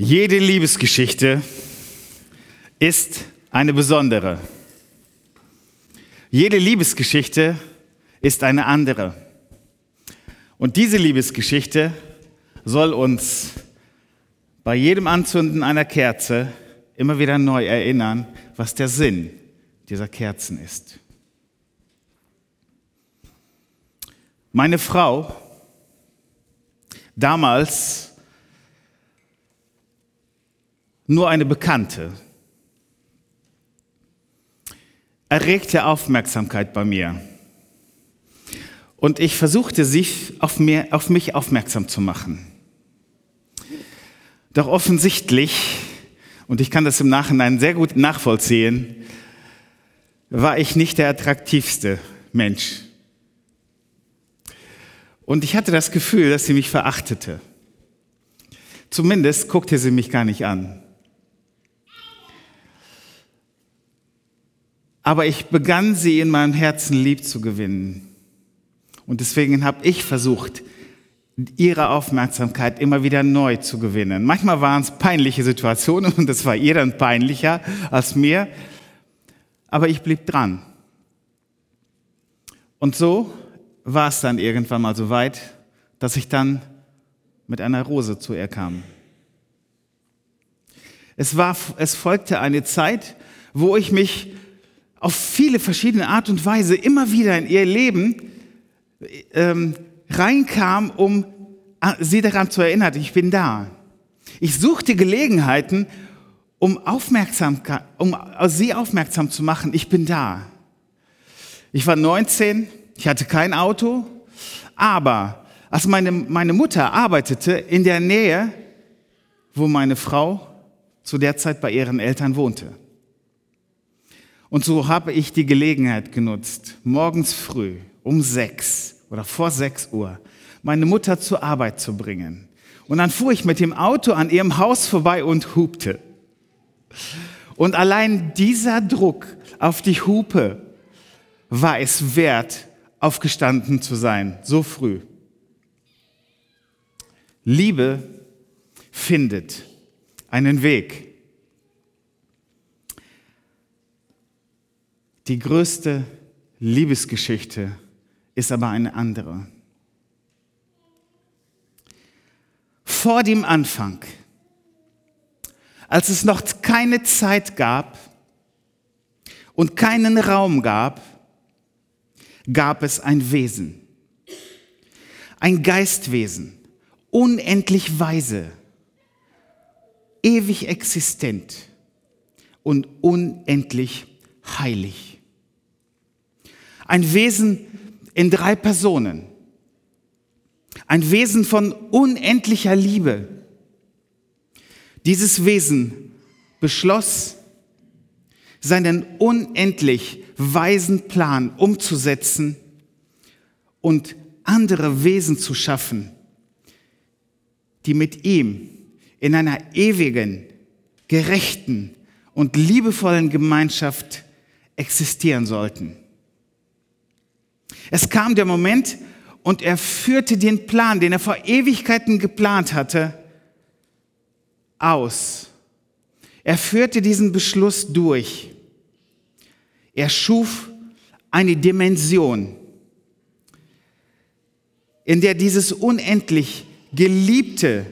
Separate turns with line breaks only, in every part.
Jede Liebesgeschichte ist eine besondere. Jede Liebesgeschichte ist eine andere. Und diese Liebesgeschichte soll uns bei jedem Anzünden einer Kerze immer wieder neu erinnern, was der Sinn dieser Kerzen ist. Meine Frau, damals nur eine Bekannte, erregte Aufmerksamkeit bei mir. Und ich versuchte, sie auf, mir, auf mich aufmerksam zu machen. Doch offensichtlich, und ich kann das im Nachhinein sehr gut nachvollziehen, war ich nicht der attraktivste Mensch. Und ich hatte das Gefühl, dass sie mich verachtete. Zumindest guckte sie mich gar nicht an. Aber ich begann sie in meinem Herzen lieb zu gewinnen. Und deswegen habe ich versucht, ihre Aufmerksamkeit immer wieder neu zu gewinnen. Manchmal waren es peinliche Situationen und das war ihr dann peinlicher als mir. Aber ich blieb dran. Und so war es dann irgendwann mal so weit, dass ich dann mit einer Rose zu ihr kam. Es, war, es folgte eine Zeit, wo ich mich auf viele verschiedene Art und Weise immer wieder in ihr Leben ähm, reinkam, um sie daran zu erinnern, ich bin da. Ich suchte Gelegenheiten, um, aufmerksam, um sie aufmerksam zu machen, ich bin da. Ich war 19, ich hatte kein Auto, aber als meine, meine Mutter arbeitete in der Nähe, wo meine Frau zu der Zeit bei ihren Eltern wohnte. Und so habe ich die Gelegenheit genutzt, morgens früh um sechs oder vor sechs Uhr meine Mutter zur Arbeit zu bringen. Und dann fuhr ich mit dem Auto an ihrem Haus vorbei und hupte. Und allein dieser Druck auf die Hupe war es wert, aufgestanden zu sein, so früh. Liebe findet einen Weg. Die größte Liebesgeschichte ist aber eine andere. Vor dem Anfang, als es noch keine Zeit gab und keinen Raum gab, gab es ein Wesen, ein Geistwesen, unendlich weise, ewig existent und unendlich heilig. Ein Wesen in drei Personen. Ein Wesen von unendlicher Liebe. Dieses Wesen beschloss, seinen unendlich weisen Plan umzusetzen und andere Wesen zu schaffen, die mit ihm in einer ewigen, gerechten und liebevollen Gemeinschaft existieren sollten. Es kam der Moment und er führte den Plan, den er vor Ewigkeiten geplant hatte, aus. Er führte diesen Beschluss durch. Er schuf eine Dimension, in der dieses unendlich geliebte,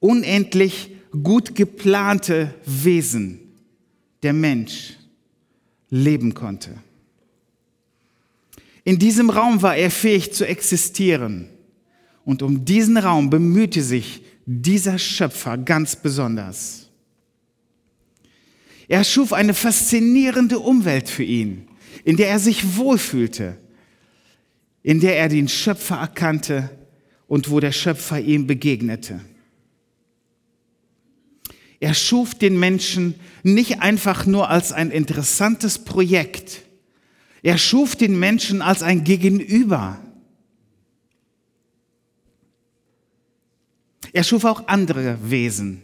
unendlich gut geplante Wesen, der Mensch, leben konnte. In diesem Raum war er fähig zu existieren. Und um diesen Raum bemühte sich dieser Schöpfer ganz besonders. Er schuf eine faszinierende Umwelt für ihn, in der er sich wohlfühlte, in der er den Schöpfer erkannte und wo der Schöpfer ihm begegnete. Er schuf den Menschen nicht einfach nur als ein interessantes Projekt, er schuf den Menschen als ein Gegenüber. Er schuf auch andere Wesen,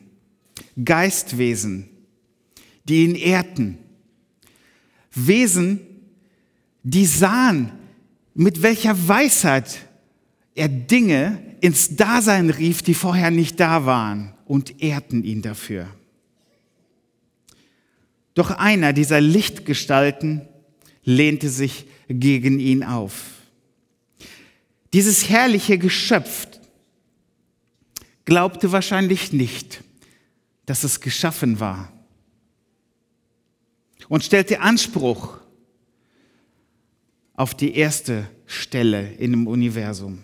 Geistwesen, die ihn ehrten. Wesen, die sahen, mit welcher Weisheit er Dinge ins Dasein rief, die vorher nicht da waren und ehrten ihn dafür. Doch einer dieser Lichtgestalten lehnte sich gegen ihn auf. Dieses herrliche Geschöpf glaubte wahrscheinlich nicht, dass es geschaffen war und stellte Anspruch auf die erste Stelle in dem Universum.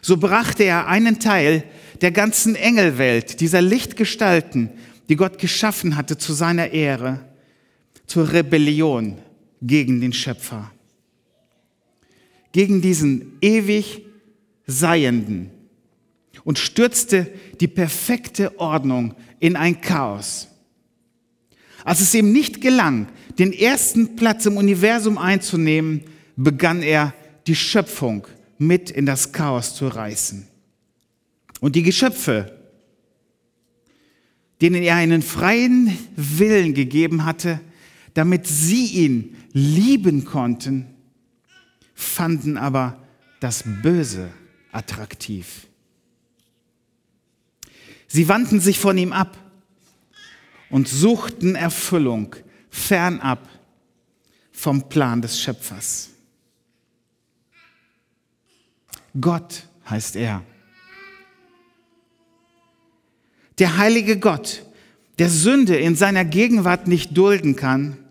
So brachte er einen Teil der ganzen Engelwelt, dieser Lichtgestalten, die Gott geschaffen hatte zu seiner Ehre, zur Rebellion gegen den Schöpfer. Gegen diesen ewig Seienden und stürzte die perfekte Ordnung in ein Chaos. Als es ihm nicht gelang, den ersten Platz im Universum einzunehmen, begann er die Schöpfung mit in das Chaos zu reißen. Und die Geschöpfe, denen er einen freien Willen gegeben hatte, damit sie ihn lieben konnten, fanden aber das Böse attraktiv. Sie wandten sich von ihm ab und suchten Erfüllung fernab vom Plan des Schöpfers. Gott heißt er. Der heilige Gott, der Sünde in seiner Gegenwart nicht dulden kann,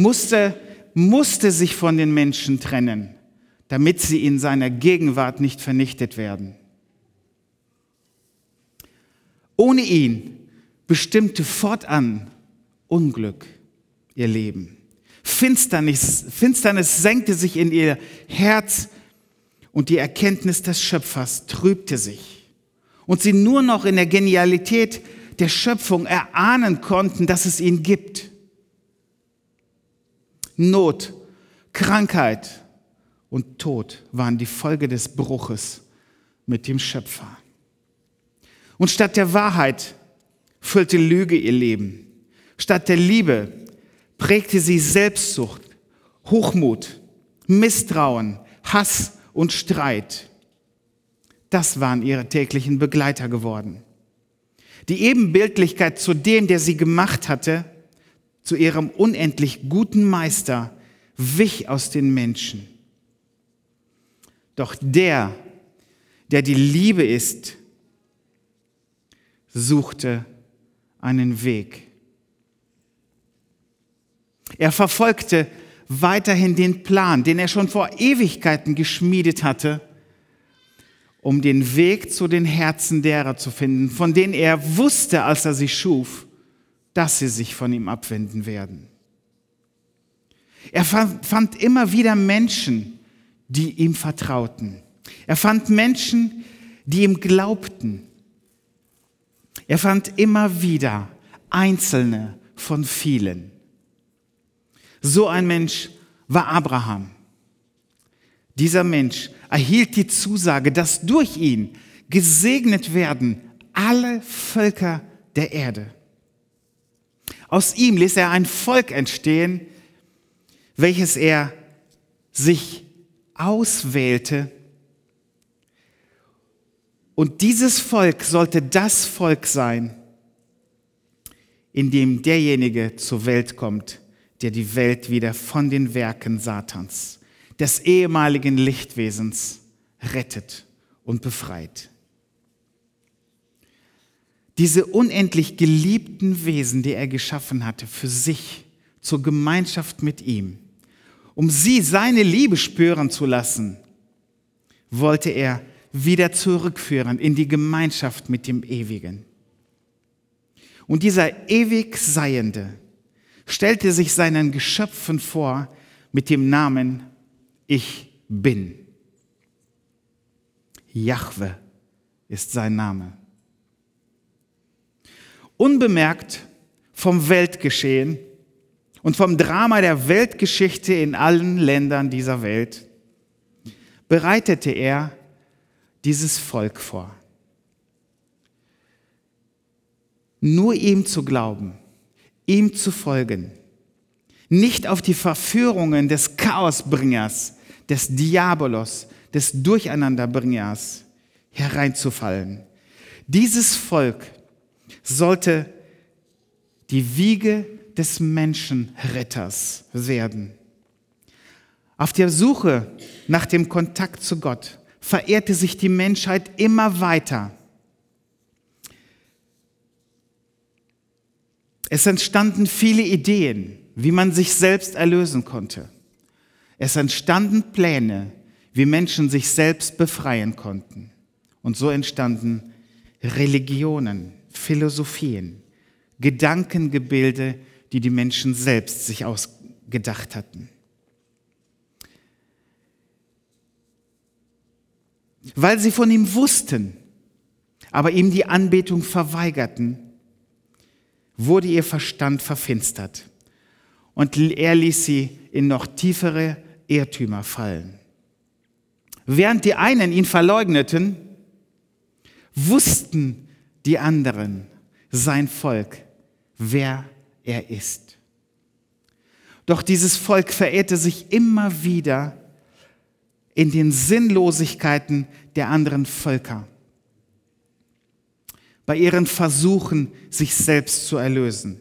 musste, musste sich von den Menschen trennen, damit sie in seiner Gegenwart nicht vernichtet werden. Ohne ihn bestimmte fortan Unglück ihr Leben. Finsternis, Finsternis senkte sich in ihr Herz und die Erkenntnis des Schöpfers trübte sich. Und sie nur noch in der Genialität der Schöpfung erahnen konnten, dass es ihn gibt. Not, Krankheit und Tod waren die Folge des Bruches mit dem Schöpfer. Und statt der Wahrheit füllte Lüge ihr Leben. Statt der Liebe prägte sie Selbstsucht, Hochmut, Misstrauen, Hass und Streit. Das waren ihre täglichen Begleiter geworden. Die Ebenbildlichkeit zu dem, der sie gemacht hatte, zu ihrem unendlich guten Meister, wich aus den Menschen. Doch der, der die Liebe ist, suchte einen Weg. Er verfolgte weiterhin den Plan, den er schon vor Ewigkeiten geschmiedet hatte, um den Weg zu den Herzen derer zu finden, von denen er wusste, als er sie schuf, dass sie sich von ihm abwenden werden. Er fand immer wieder Menschen, die ihm vertrauten. Er fand Menschen, die ihm glaubten, er fand immer wieder Einzelne von vielen. So ein Mensch war Abraham. Dieser Mensch erhielt die Zusage, dass durch ihn gesegnet werden alle Völker der Erde. Aus ihm ließ er ein Volk entstehen, welches er sich auswählte, und dieses Volk sollte das Volk sein, in dem derjenige zur Welt kommt, der die Welt wieder von den Werken Satans, des ehemaligen Lichtwesens, rettet und befreit. Diese unendlich geliebten Wesen, die er geschaffen hatte, für sich, zur Gemeinschaft mit ihm, um sie seine Liebe spüren zu lassen, wollte er wieder zurückführen in die Gemeinschaft mit dem Ewigen. Und dieser ewig Seiende stellte sich seinen Geschöpfen vor mit dem Namen Ich bin. Jahwe ist sein Name. Unbemerkt vom Weltgeschehen und vom Drama der Weltgeschichte in allen Ländern dieser Welt bereitete er dieses Volk vor. Nur ihm zu glauben, ihm zu folgen, nicht auf die Verführungen des Chaosbringers, des Diabolos, des Durcheinanderbringers hereinzufallen. Dieses Volk sollte die Wiege des Menschenretters werden. Auf der Suche nach dem Kontakt zu Gott verehrte sich die Menschheit immer weiter. Es entstanden viele Ideen, wie man sich selbst erlösen konnte. Es entstanden Pläne, wie Menschen sich selbst befreien konnten. Und so entstanden Religionen, Philosophien, Gedankengebilde, die die Menschen selbst sich ausgedacht hatten. Weil sie von ihm wussten, aber ihm die Anbetung verweigerten, wurde ihr Verstand verfinstert und er ließ sie in noch tiefere Irrtümer fallen. Während die einen ihn verleugneten, wussten die anderen, sein Volk, wer er ist. Doch dieses Volk verehrte sich immer wieder in den Sinnlosigkeiten der anderen Völker, bei ihren Versuchen, sich selbst zu erlösen.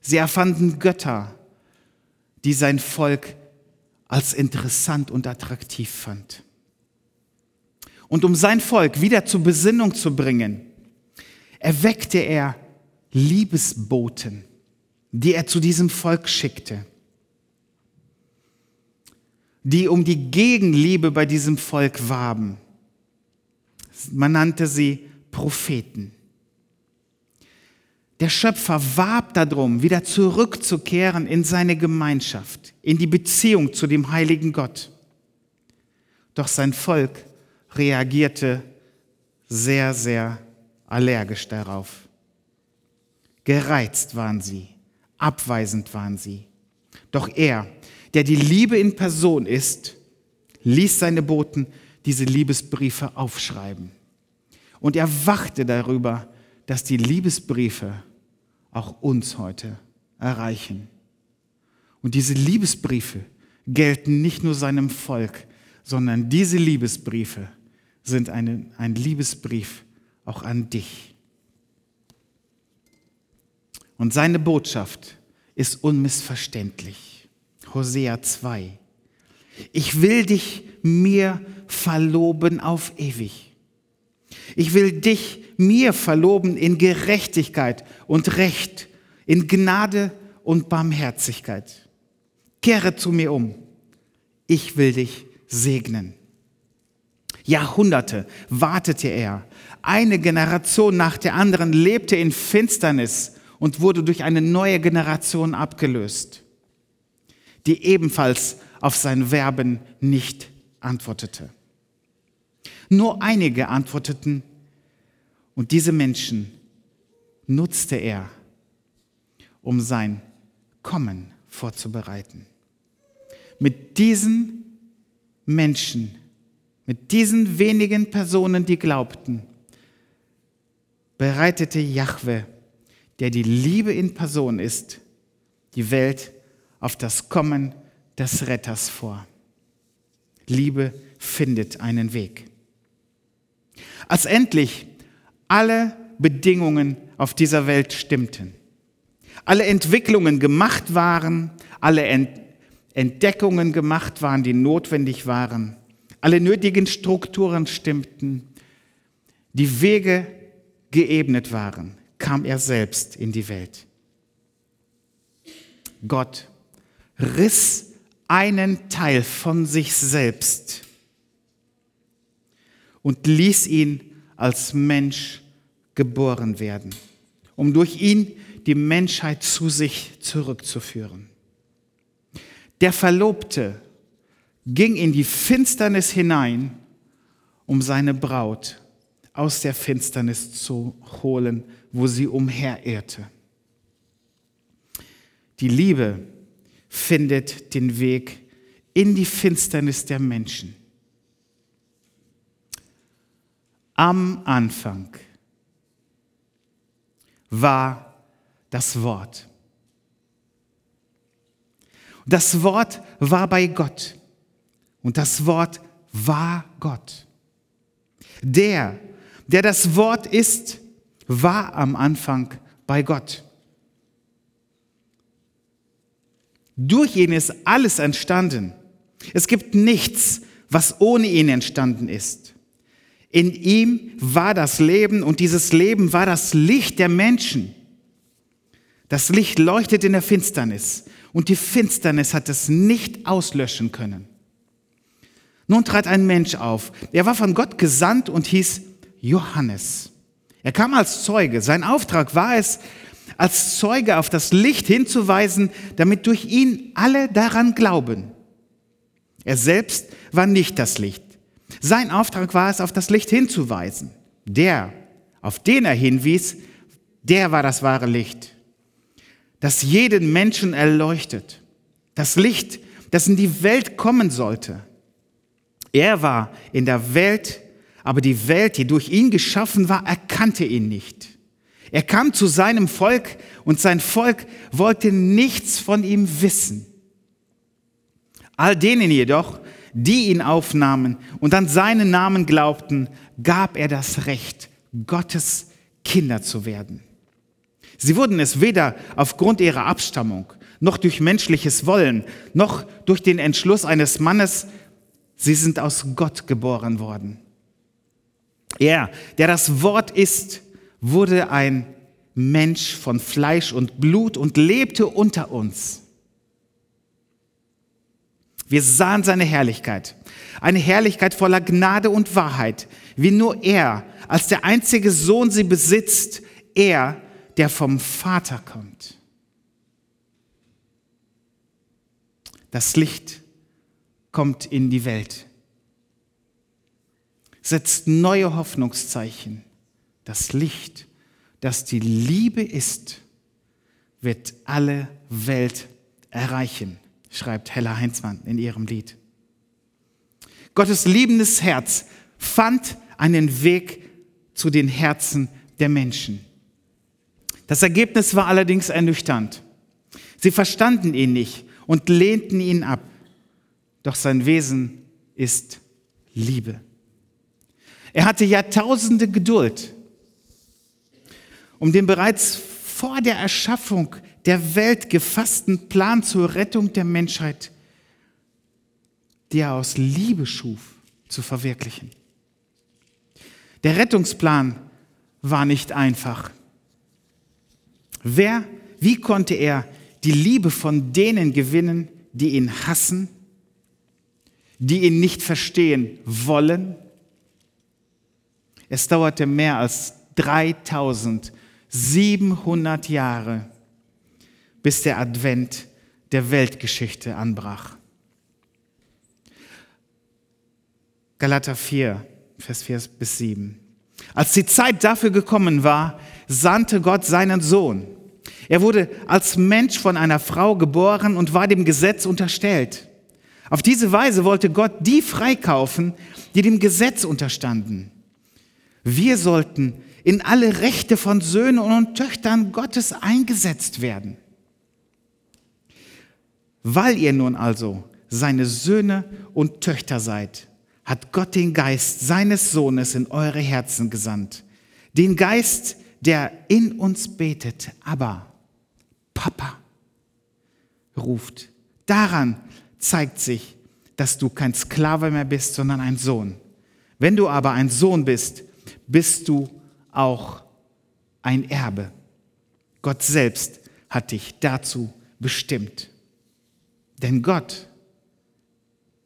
Sie erfanden Götter, die sein Volk als interessant und attraktiv fand. Und um sein Volk wieder zur Besinnung zu bringen, erweckte er Liebesboten, die er zu diesem Volk schickte, die um die Gegenliebe bei diesem Volk warben. Man nannte sie Propheten. Der Schöpfer warb darum, wieder zurückzukehren in seine Gemeinschaft, in die Beziehung zu dem heiligen Gott. Doch sein Volk reagierte sehr, sehr allergisch darauf. Gereizt waren sie, abweisend waren sie. Doch er, der die Liebe in Person ist, ließ seine Boten diese Liebesbriefe aufschreiben. Und er wachte darüber, dass die Liebesbriefe auch uns heute erreichen. Und diese Liebesbriefe gelten nicht nur seinem Volk, sondern diese Liebesbriefe sind eine, ein Liebesbrief auch an dich. Und seine Botschaft ist unmissverständlich. Hosea 2. Ich will dich mir verloben auf ewig. Ich will dich mir verloben in Gerechtigkeit und Recht, in Gnade und Barmherzigkeit. Kehre zu mir um. Ich will dich segnen. Jahrhunderte wartete er. Eine Generation nach der anderen lebte in Finsternis und wurde durch eine neue Generation abgelöst, die ebenfalls auf sein Werben nicht antwortete. Nur einige antworteten und diese Menschen nutzte er, um sein Kommen vorzubereiten. Mit diesen Menschen, mit diesen wenigen Personen, die glaubten, bereitete Jahwe, der die Liebe in Person ist, die Welt auf das Kommen des Retters vor. Liebe findet einen Weg. Als endlich alle Bedingungen auf dieser Welt stimmten, alle Entwicklungen gemacht waren, alle Entdeckungen gemacht waren, die notwendig waren, alle nötigen Strukturen stimmten, die Wege geebnet waren, kam er selbst in die Welt. Gott riss einen Teil von sich selbst und ließ ihn als Mensch geboren werden, um durch ihn die Menschheit zu sich zurückzuführen. Der Verlobte ging in die Finsternis hinein, um seine Braut aus der Finsternis zu holen, wo sie umherirrte. Die Liebe findet den Weg in die Finsternis der Menschen. Am Anfang war das Wort. Das Wort war bei Gott und das Wort war Gott. Der, der das Wort ist, war am Anfang bei Gott. Durch ihn ist alles entstanden. Es gibt nichts, was ohne ihn entstanden ist. In ihm war das Leben und dieses Leben war das Licht der Menschen. Das Licht leuchtet in der Finsternis und die Finsternis hat es nicht auslöschen können. Nun trat ein Mensch auf. Er war von Gott gesandt und hieß Johannes. Er kam als Zeuge. Sein Auftrag war es, als Zeuge auf das Licht hinzuweisen, damit durch ihn alle daran glauben. Er selbst war nicht das Licht. Sein Auftrag war es, auf das Licht hinzuweisen. Der, auf den er hinwies, der war das wahre Licht, das jeden Menschen erleuchtet. Das Licht, das in die Welt kommen sollte. Er war in der Welt, aber die Welt, die durch ihn geschaffen war, erkannte ihn nicht. Er kam zu seinem Volk und sein Volk wollte nichts von ihm wissen. All denen jedoch, die ihn aufnahmen und an seinen Namen glaubten, gab er das Recht, Gottes Kinder zu werden. Sie wurden es weder aufgrund ihrer Abstammung, noch durch menschliches Wollen, noch durch den Entschluss eines Mannes, sie sind aus Gott geboren worden. Er, der das Wort ist, wurde ein Mensch von Fleisch und Blut und lebte unter uns. Wir sahen seine Herrlichkeit, eine Herrlichkeit voller Gnade und Wahrheit, wie nur er als der einzige Sohn sie besitzt, er, der vom Vater kommt. Das Licht kommt in die Welt, setzt neue Hoffnungszeichen. Das Licht, das die Liebe ist, wird alle Welt erreichen schreibt Hella Heinzmann in ihrem Lied. Gottes liebendes Herz fand einen Weg zu den Herzen der Menschen. Das Ergebnis war allerdings ernüchternd. Sie verstanden ihn nicht und lehnten ihn ab. Doch sein Wesen ist Liebe. Er hatte Jahrtausende Geduld, um den bereits vor der Erschaffung der Welt gefassten Plan zur Rettung der Menschheit, die er aus Liebe schuf, zu verwirklichen. Der Rettungsplan war nicht einfach. Wer, wie konnte er die Liebe von denen gewinnen, die ihn hassen, die ihn nicht verstehen wollen? Es dauerte mehr als 3700 Jahre, bis der Advent der Weltgeschichte anbrach. Galater 4, Vers 4 bis 7. Als die Zeit dafür gekommen war, sandte Gott seinen Sohn. Er wurde als Mensch von einer Frau geboren und war dem Gesetz unterstellt. Auf diese Weise wollte Gott die freikaufen, die dem Gesetz unterstanden. Wir sollten in alle Rechte von Söhnen und Töchtern Gottes eingesetzt werden. Weil ihr nun also seine Söhne und Töchter seid, hat Gott den Geist seines Sohnes in eure Herzen gesandt. Den Geist, der in uns betet, aber Papa ruft. Daran zeigt sich, dass du kein Sklave mehr bist, sondern ein Sohn. Wenn du aber ein Sohn bist, bist du auch ein Erbe. Gott selbst hat dich dazu bestimmt. Denn Gott,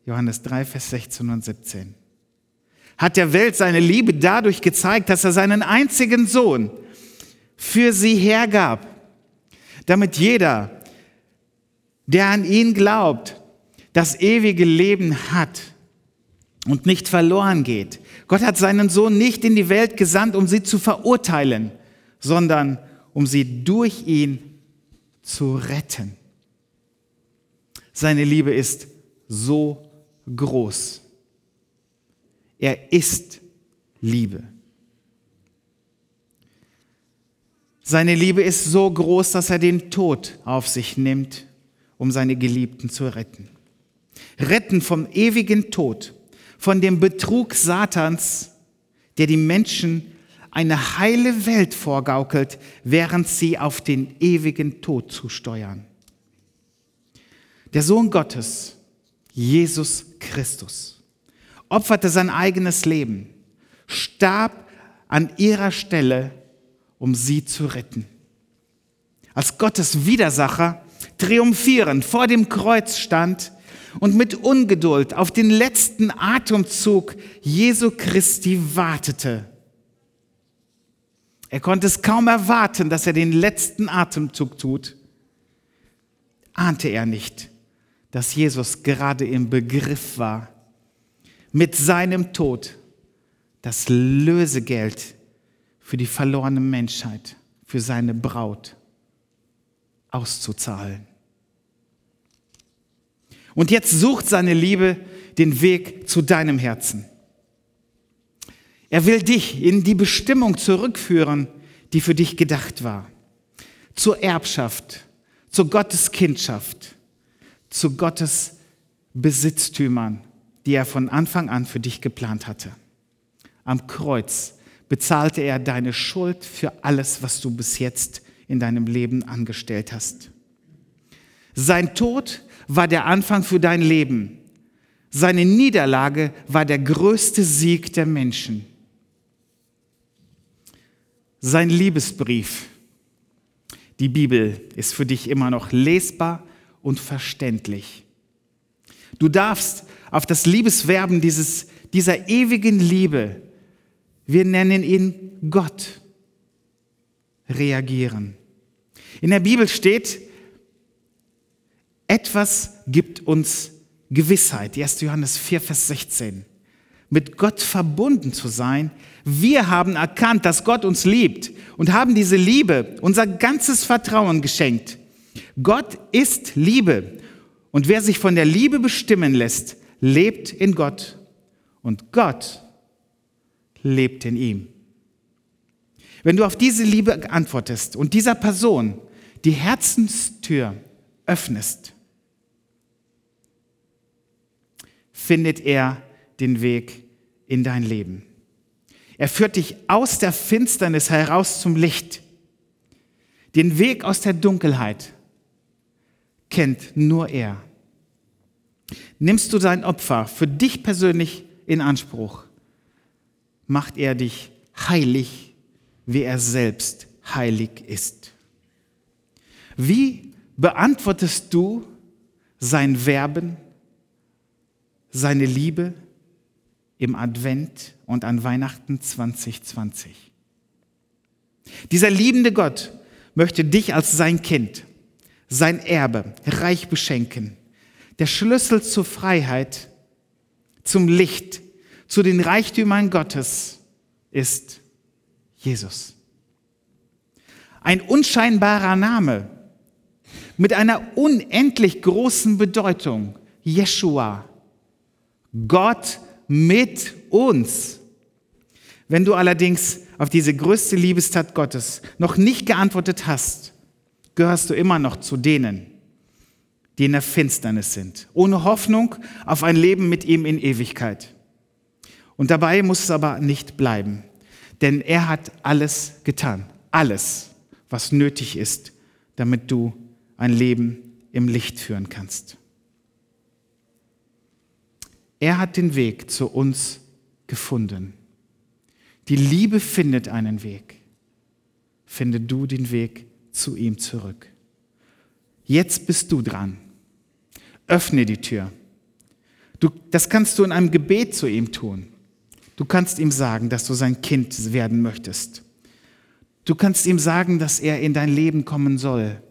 Johannes 3, Vers 16 und 17, hat der Welt seine Liebe dadurch gezeigt, dass er seinen einzigen Sohn für sie hergab, damit jeder, der an ihn glaubt, das ewige Leben hat und nicht verloren geht. Gott hat seinen Sohn nicht in die Welt gesandt, um sie zu verurteilen, sondern um sie durch ihn zu retten. Seine Liebe ist so groß. Er ist Liebe. Seine Liebe ist so groß, dass er den Tod auf sich nimmt, um seine Geliebten zu retten. Retten vom ewigen Tod, von dem Betrug Satans, der die Menschen eine heile Welt vorgaukelt, während sie auf den ewigen Tod zusteuern. Der Sohn Gottes, Jesus Christus, opferte sein eigenes Leben, starb an ihrer Stelle, um sie zu retten. Als Gottes Widersacher triumphierend vor dem Kreuz stand und mit Ungeduld auf den letzten Atemzug Jesu Christi wartete. Er konnte es kaum erwarten, dass er den letzten Atemzug tut. Ahnte er nicht, dass Jesus gerade im Begriff war, mit seinem Tod das Lösegeld für die verlorene Menschheit, für seine Braut auszuzahlen. Und jetzt sucht seine Liebe den Weg zu deinem Herzen. Er will dich in die Bestimmung zurückführen, die für dich gedacht war. Zur Erbschaft, zur Gottes Kindschaft, zu Gottes Besitztümern, die er von Anfang an für dich geplant hatte. Am Kreuz bezahlte er deine Schuld für alles, was du bis jetzt in deinem Leben angestellt hast. Sein Tod war der Anfang für dein Leben. Seine Niederlage war der größte Sieg der Menschen. Sein Liebesbrief, die Bibel, ist für dich immer noch lesbar und verständlich. Du darfst auf das Liebeswerben dieses, dieser ewigen Liebe, wir nennen ihn Gott, reagieren. In der Bibel steht, etwas gibt uns Gewissheit. 1. Johannes 4, Vers 16. Mit Gott verbunden zu sein. Wir haben erkannt, dass Gott uns liebt und haben diese Liebe, unser ganzes Vertrauen geschenkt. Gott ist Liebe. Und wer sich von der Liebe bestimmen lässt, lebt in Gott. Und Gott lebt in ihm. Wenn du auf diese Liebe antwortest und dieser Person die Herzenstür öffnest, findet er den Weg in dein Leben. Er führt dich aus der Finsternis heraus zum Licht. Den Weg aus der Dunkelheit kennt nur er. Nimmst du sein Opfer für dich persönlich in Anspruch, macht er dich heilig, wie er selbst heilig ist. Wie beantwortest du sein Werben, seine Liebe im Advent und an Weihnachten 2020? Dieser liebende Gott möchte dich als sein Kind, sein Erbe reich beschenken. Der Schlüssel zur Freiheit, zum Licht, zu den Reichtümern Gottes ist Jesus. Ein unscheinbarer Name mit einer unendlich großen Bedeutung. Jeshua. Gott mit uns. Wenn du allerdings auf diese größte Liebestat Gottes noch nicht geantwortet hast, gehörst du immer noch zu denen, die in der Finsternis sind, ohne Hoffnung auf ein Leben mit ihm in Ewigkeit. Und dabei muss es aber nicht bleiben, denn er hat alles getan, alles, was nötig ist, damit du ein Leben im Licht führen kannst. Er hat den Weg zu uns gefunden. Die Liebe findet einen Weg. Finde du den Weg zu ihm zurück. Jetzt bist du dran. Öffne die Tür. Du, das kannst du in einem Gebet zu ihm tun. Du kannst ihm sagen, dass du sein Kind werden möchtest. Du kannst ihm sagen, dass er in dein Leben kommen soll.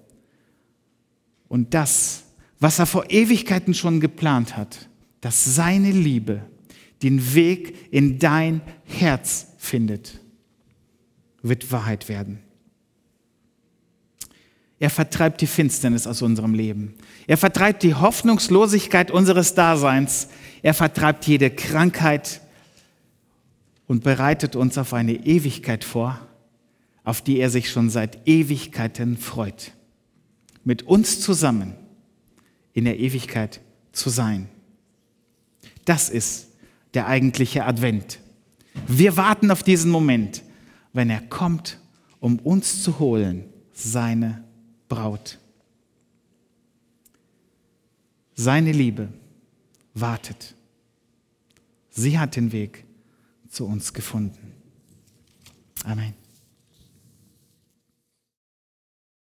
Und das, was er vor Ewigkeiten schon geplant hat, dass seine Liebe den Weg in dein Herz findet, wird Wahrheit werden. Er vertreibt die Finsternis aus unserem Leben. Er vertreibt die Hoffnungslosigkeit unseres Daseins. Er vertreibt jede Krankheit, und bereitet uns auf eine Ewigkeit vor, auf die er sich schon seit Ewigkeiten freut. Mit uns zusammen in der Ewigkeit zu sein. Das ist der eigentliche Advent. Wir warten auf diesen Moment, wenn er kommt, um uns zu holen, seine Braut. Seine Liebe wartet. Sie hat den Weg zu uns gefunden. Amen.